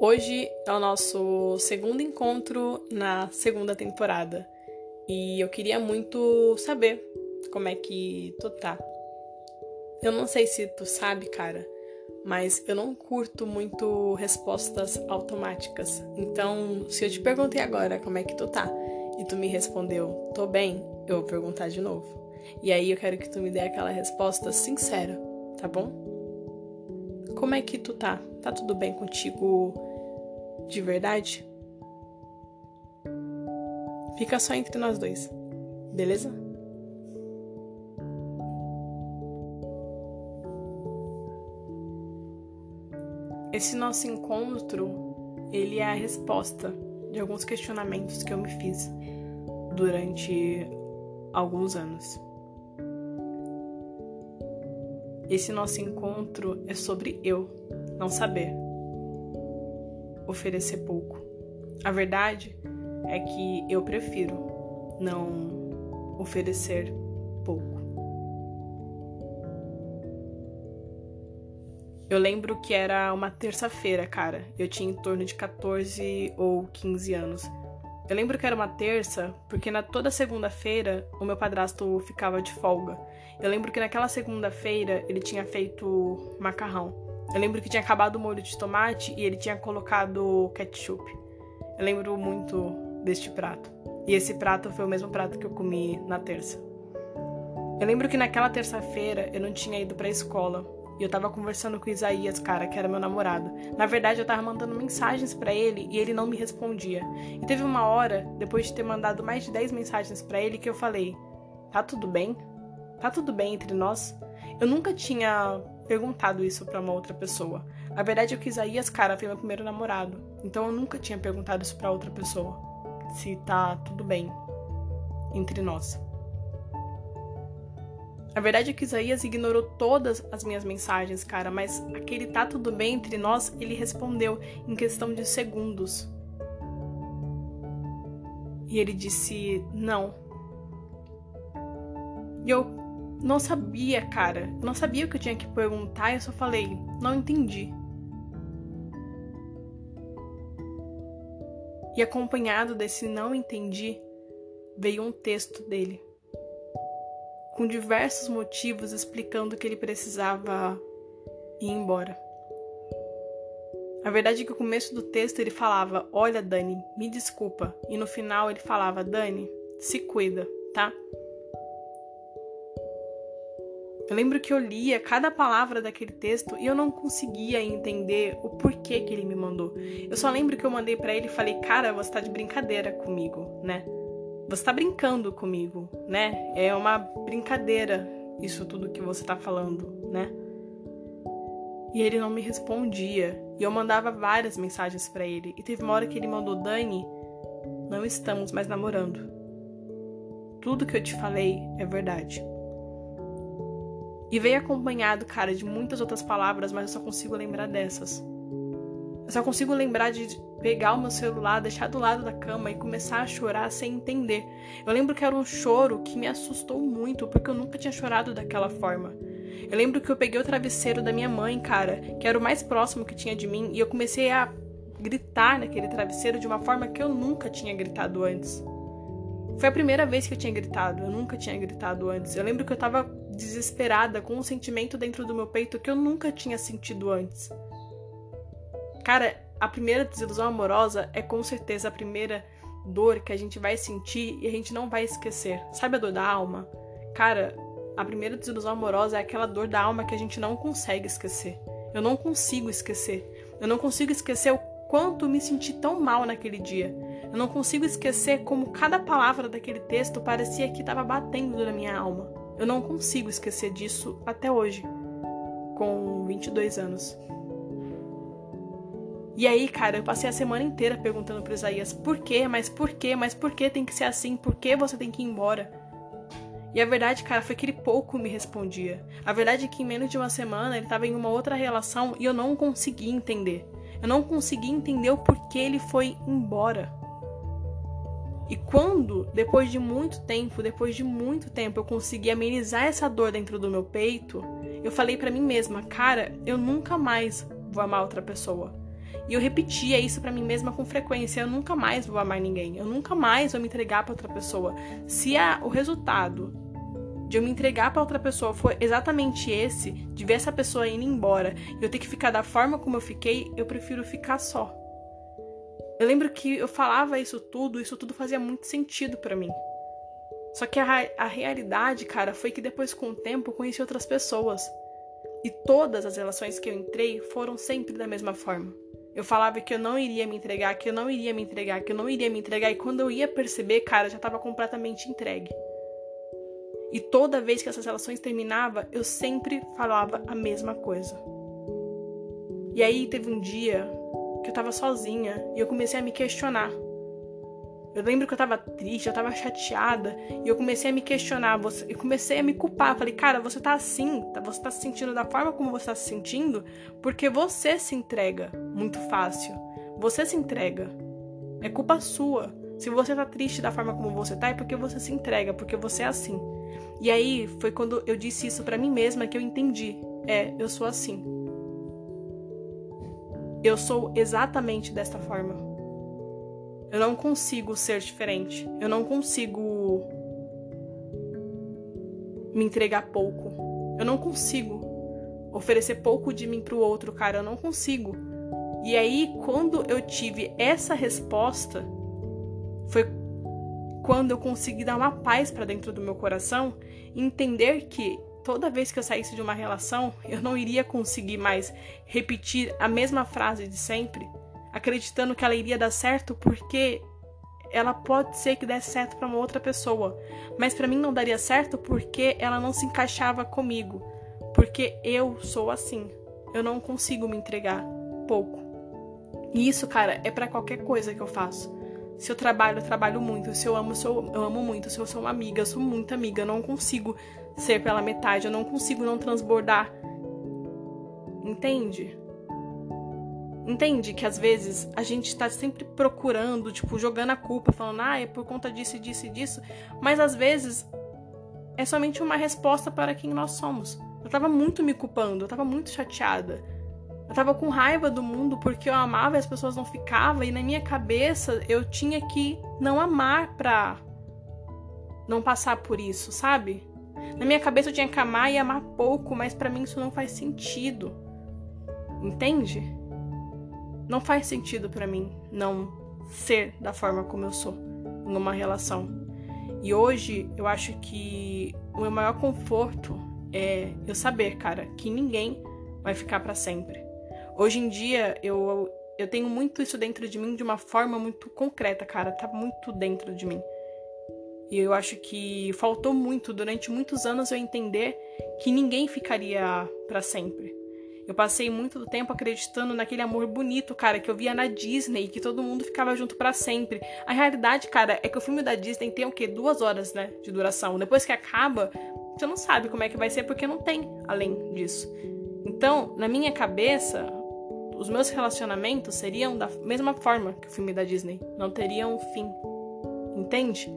Hoje é o nosso segundo encontro na segunda temporada e eu queria muito saber como é que tu tá. Eu não sei se tu sabe, cara, mas eu não curto muito respostas automáticas. Então, se eu te perguntei agora como é que tu tá e tu me respondeu, tô bem, eu vou perguntar de novo. E aí eu quero que tu me dê aquela resposta sincera, tá bom? Como é que tu tá? Tá tudo bem contigo de verdade? Fica só entre nós dois, beleza? Esse nosso encontro, ele é a resposta de alguns questionamentos que eu me fiz durante alguns anos. Esse nosso encontro é sobre eu não saber oferecer pouco. A verdade é que eu prefiro não oferecer pouco. Eu lembro que era uma terça-feira, cara. Eu tinha em torno de 14 ou 15 anos. Eu lembro que era uma terça, porque na toda segunda-feira o meu padrasto ficava de folga. Eu lembro que naquela segunda-feira ele tinha feito macarrão. Eu lembro que tinha acabado o molho de tomate e ele tinha colocado ketchup. Eu lembro muito deste prato. E esse prato foi o mesmo prato que eu comi na terça. Eu lembro que naquela terça-feira eu não tinha ido pra escola. E eu tava conversando com o Isaías, cara, que era meu namorado. Na verdade, eu tava mandando mensagens para ele e ele não me respondia. E teve uma hora, depois de ter mandado mais de 10 mensagens para ele, que eu falei: Tá tudo bem? Tá tudo bem entre nós? Eu nunca tinha perguntado isso para uma outra pessoa. A verdade é que Isaías, cara, foi meu primeiro namorado. Então eu nunca tinha perguntado isso para outra pessoa. Se tá tudo bem entre nós. A verdade é que Isaías ignorou todas as minhas mensagens, cara, mas aquele tá tudo bem entre nós, ele respondeu em questão de segundos. E ele disse não. E eu não sabia, cara. Não sabia o que eu tinha que perguntar, eu só falei, não entendi. E acompanhado desse não entendi, veio um texto dele, com diversos motivos explicando que ele precisava ir embora. A verdade é que o começo do texto ele falava: Olha, Dani, me desculpa. E no final ele falava: Dani, se cuida, tá? Eu lembro que eu lia cada palavra daquele texto e eu não conseguia entender o porquê que ele me mandou. Eu só lembro que eu mandei para ele e falei: "Cara, você tá de brincadeira comigo, né? Você tá brincando comigo, né? É uma brincadeira isso tudo que você tá falando, né?" E ele não me respondia. E eu mandava várias mensagens para ele. E teve uma hora que ele mandou: "Dani, não estamos mais namorando. Tudo que eu te falei é verdade." E veio acompanhado, cara, de muitas outras palavras, mas eu só consigo lembrar dessas. Eu só consigo lembrar de pegar o meu celular, deixar do lado da cama e começar a chorar sem entender. Eu lembro que era um choro que me assustou muito, porque eu nunca tinha chorado daquela forma. Eu lembro que eu peguei o travesseiro da minha mãe, cara, que era o mais próximo que tinha de mim, e eu comecei a gritar naquele travesseiro de uma forma que eu nunca tinha gritado antes. Foi a primeira vez que eu tinha gritado, eu nunca tinha gritado antes. Eu lembro que eu tava desesperada, com um sentimento dentro do meu peito que eu nunca tinha sentido antes. Cara, a primeira desilusão amorosa é com certeza a primeira dor que a gente vai sentir e a gente não vai esquecer. Sabe a dor da alma? Cara, a primeira desilusão amorosa é aquela dor da alma que a gente não consegue esquecer. Eu não consigo esquecer. Eu não consigo esquecer o quanto me senti tão mal naquele dia. Eu não consigo esquecer como cada palavra daquele texto parecia que estava batendo na minha alma. Eu não consigo esquecer disso até hoje, com 22 anos. E aí, cara, eu passei a semana inteira perguntando para Isaías por quê, mas por quê, mas por que tem que ser assim, por que você tem que ir embora? E a verdade, cara, foi que ele pouco me respondia. A verdade é que em menos de uma semana ele estava em uma outra relação e eu não conseguia entender. Eu não conseguia entender o porquê ele foi embora. E quando, depois de muito tempo, depois de muito tempo, eu consegui amenizar essa dor dentro do meu peito, eu falei para mim mesma, cara, eu nunca mais vou amar outra pessoa. E eu repetia isso para mim mesma com frequência. Eu nunca mais vou amar ninguém. Eu nunca mais vou me entregar para outra pessoa. Se a, o resultado de eu me entregar para outra pessoa for exatamente esse, de ver essa pessoa indo embora e eu ter que ficar da forma como eu fiquei, eu prefiro ficar só. Eu lembro que eu falava isso tudo, isso tudo fazia muito sentido para mim. Só que a, a realidade, cara, foi que depois com o tempo eu conheci outras pessoas. E todas as relações que eu entrei foram sempre da mesma forma. Eu falava que eu não iria me entregar, que eu não iria me entregar, que eu não iria me entregar, e quando eu ia perceber, cara, já estava completamente entregue. E toda vez que essas relações terminavam, eu sempre falava a mesma coisa. E aí teve um dia que eu tava sozinha e eu comecei a me questionar. Eu lembro que eu tava triste, eu tava chateada, e eu comecei a me questionar, eu comecei a me culpar. Falei, cara, você tá assim, tá, você tá se sentindo da forma como você tá se sentindo, porque você se entrega muito fácil. Você se entrega. É culpa sua. Se você tá triste da forma como você tá, é porque você se entrega, porque você é assim. E aí foi quando eu disse isso para mim mesma que eu entendi. É, eu sou assim. Eu sou exatamente desta forma. Eu não consigo ser diferente. Eu não consigo me entregar pouco. Eu não consigo oferecer pouco de mim pro outro, cara. Eu não consigo. E aí, quando eu tive essa resposta, foi quando eu consegui dar uma paz para dentro do meu coração entender que toda vez que eu saísse de uma relação, eu não iria conseguir mais repetir a mesma frase de sempre, acreditando que ela iria dar certo porque ela pode ser que desse certo para uma outra pessoa, mas para mim não daria certo porque ela não se encaixava comigo, porque eu sou assim. Eu não consigo me entregar pouco. E isso, cara, é para qualquer coisa que eu faço. Se eu trabalho, eu trabalho muito. Se eu amo, eu, amo muito. Se eu sou uma amiga, eu sou muito amiga. Eu não consigo ser pela metade. Eu não consigo não transbordar. Entende? Entende que às vezes a gente tá sempre procurando, tipo, jogando a culpa, falando, ah, é por conta disso, disso e disso. Mas às vezes é somente uma resposta para quem nós somos. Eu tava muito me culpando, eu tava muito chateada. Eu tava com raiva do mundo porque eu amava e as pessoas não ficavam, e na minha cabeça eu tinha que não amar pra não passar por isso, sabe? Na minha cabeça eu tinha que amar e amar pouco, mas para mim isso não faz sentido. Entende? Não faz sentido para mim não ser da forma como eu sou em uma relação. E hoje eu acho que o meu maior conforto é eu saber, cara, que ninguém vai ficar para sempre. Hoje em dia, eu, eu tenho muito isso dentro de mim de uma forma muito concreta, cara. Tá muito dentro de mim. E eu acho que faltou muito, durante muitos anos, eu entender que ninguém ficaria para sempre. Eu passei muito tempo acreditando naquele amor bonito, cara, que eu via na Disney, que todo mundo ficava junto para sempre. A realidade, cara, é que o filme da Disney tem o quê? Duas horas, né, de duração. Depois que acaba, você não sabe como é que vai ser, porque não tem além disso. Então, na minha cabeça, os meus relacionamentos seriam da mesma forma que o filme da Disney, não teriam um fim. Entende?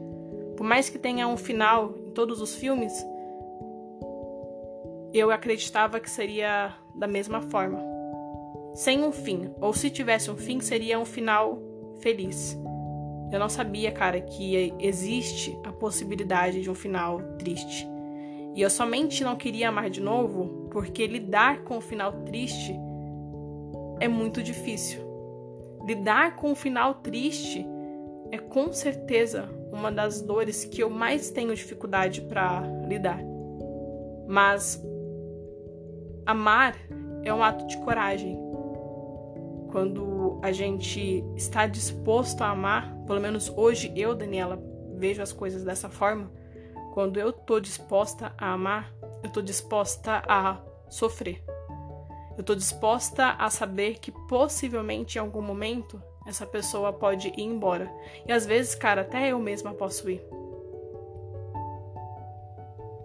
Por mais que tenha um final em todos os filmes, eu acreditava que seria da mesma forma. Sem um fim, ou se tivesse um fim, seria um final feliz. Eu não sabia, cara, que existe a possibilidade de um final triste. E eu somente não queria amar de novo porque lidar com o final triste é muito difícil. Lidar com um final triste é com certeza uma das dores que eu mais tenho dificuldade para lidar. Mas amar é um ato de coragem. Quando a gente está disposto a amar, pelo menos hoje eu, Daniela, vejo as coisas dessa forma. Quando eu tô disposta a amar, eu tô disposta a sofrer. Eu tô disposta a saber que possivelmente em algum momento essa pessoa pode ir embora. E às vezes, cara, até eu mesma posso ir.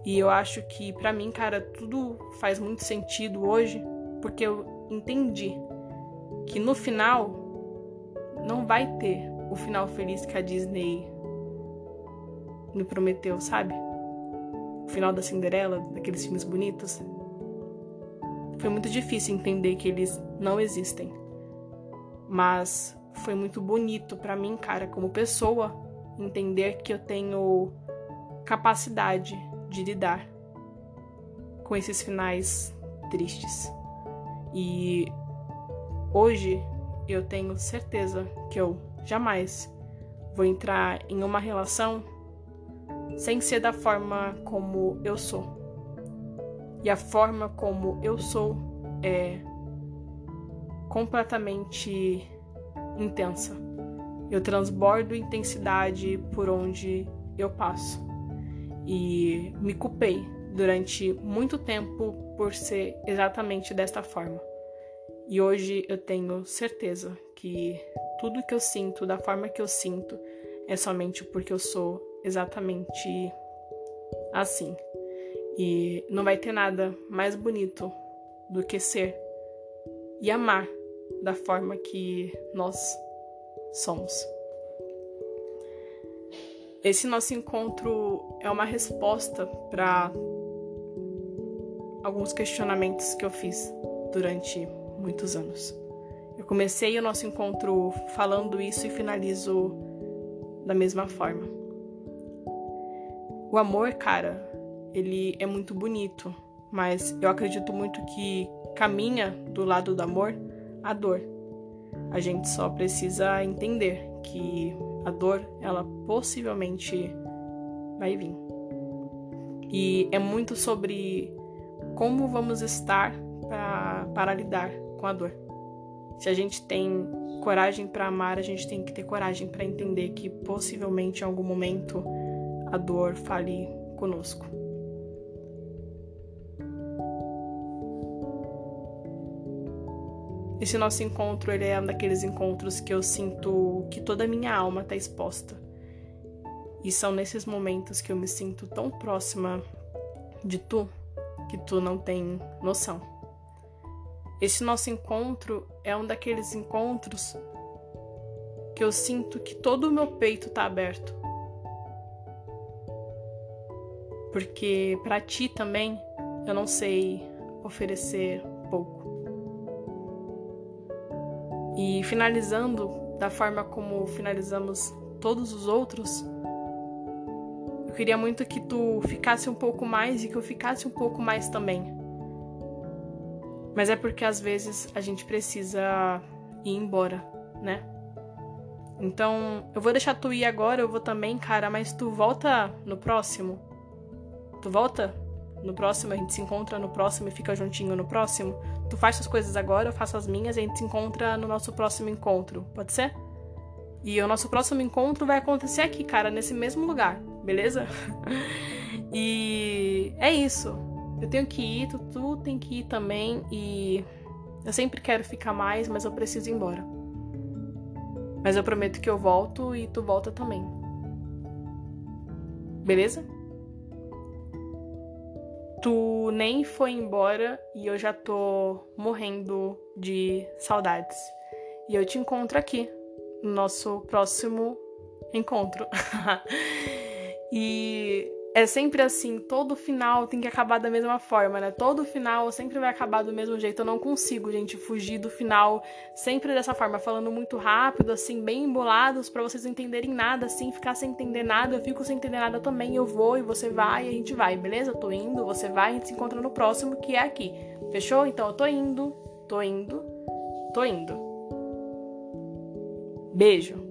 E eu acho que para mim, cara, tudo faz muito sentido hoje, porque eu entendi que no final não vai ter o final feliz que a Disney me prometeu, sabe? O final da Cinderela, daqueles filmes bonitos. Foi muito difícil entender que eles não existem. Mas foi muito bonito para mim, cara, como pessoa, entender que eu tenho capacidade de lidar com esses finais tristes. E hoje eu tenho certeza que eu jamais vou entrar em uma relação sem ser da forma como eu sou. E a forma como eu sou é completamente intensa. Eu transbordo intensidade por onde eu passo. E me culpei durante muito tempo por ser exatamente desta forma. E hoje eu tenho certeza que tudo que eu sinto, da forma que eu sinto, é somente porque eu sou exatamente assim. E não vai ter nada mais bonito do que ser e amar da forma que nós somos. Esse nosso encontro é uma resposta para alguns questionamentos que eu fiz durante muitos anos. Eu comecei o nosso encontro falando isso e finalizo da mesma forma. O amor, cara, ele é muito bonito, mas eu acredito muito que caminha do lado do amor a dor. A gente só precisa entender que a dor, ela possivelmente vai vir. E é muito sobre como vamos estar pra, para lidar com a dor. Se a gente tem coragem para amar, a gente tem que ter coragem para entender que possivelmente em algum momento a dor fale conosco. Esse nosso encontro, ele é um daqueles encontros que eu sinto que toda a minha alma está exposta. E são nesses momentos que eu me sinto tão próxima de tu que tu não tem noção. Esse nosso encontro é um daqueles encontros que eu sinto que todo o meu peito está aberto. Porque para ti também eu não sei oferecer pouco. E finalizando da forma como finalizamos todos os outros, eu queria muito que tu ficasse um pouco mais e que eu ficasse um pouco mais também. Mas é porque às vezes a gente precisa ir embora, né? Então, eu vou deixar tu ir agora, eu vou também, cara, mas tu volta no próximo? Tu volta? no próximo, a gente se encontra no próximo e fica juntinho no próximo. Tu faz suas coisas agora, eu faço as minhas e a gente se encontra no nosso próximo encontro. Pode ser? E o nosso próximo encontro vai acontecer aqui, cara, nesse mesmo lugar, beleza? e é isso. Eu tenho que ir, tu, tu tem que ir também e eu sempre quero ficar mais, mas eu preciso ir embora. Mas eu prometo que eu volto e tu volta também. Beleza? Tu nem foi embora e eu já tô morrendo de saudades. E eu te encontro aqui no nosso próximo encontro. e é sempre assim, todo final tem que acabar da mesma forma, né? Todo final sempre vai acabar do mesmo jeito. Eu não consigo, gente, fugir do final sempre dessa forma, falando muito rápido, assim, bem embolados, para vocês entenderem nada, assim, ficar sem entender nada. Eu fico sem entender nada também. Eu vou e você vai e a gente vai, beleza? Eu tô indo, você vai, a gente se encontra no próximo, que é aqui. Fechou? Então eu tô indo, tô indo, tô indo. Beijo.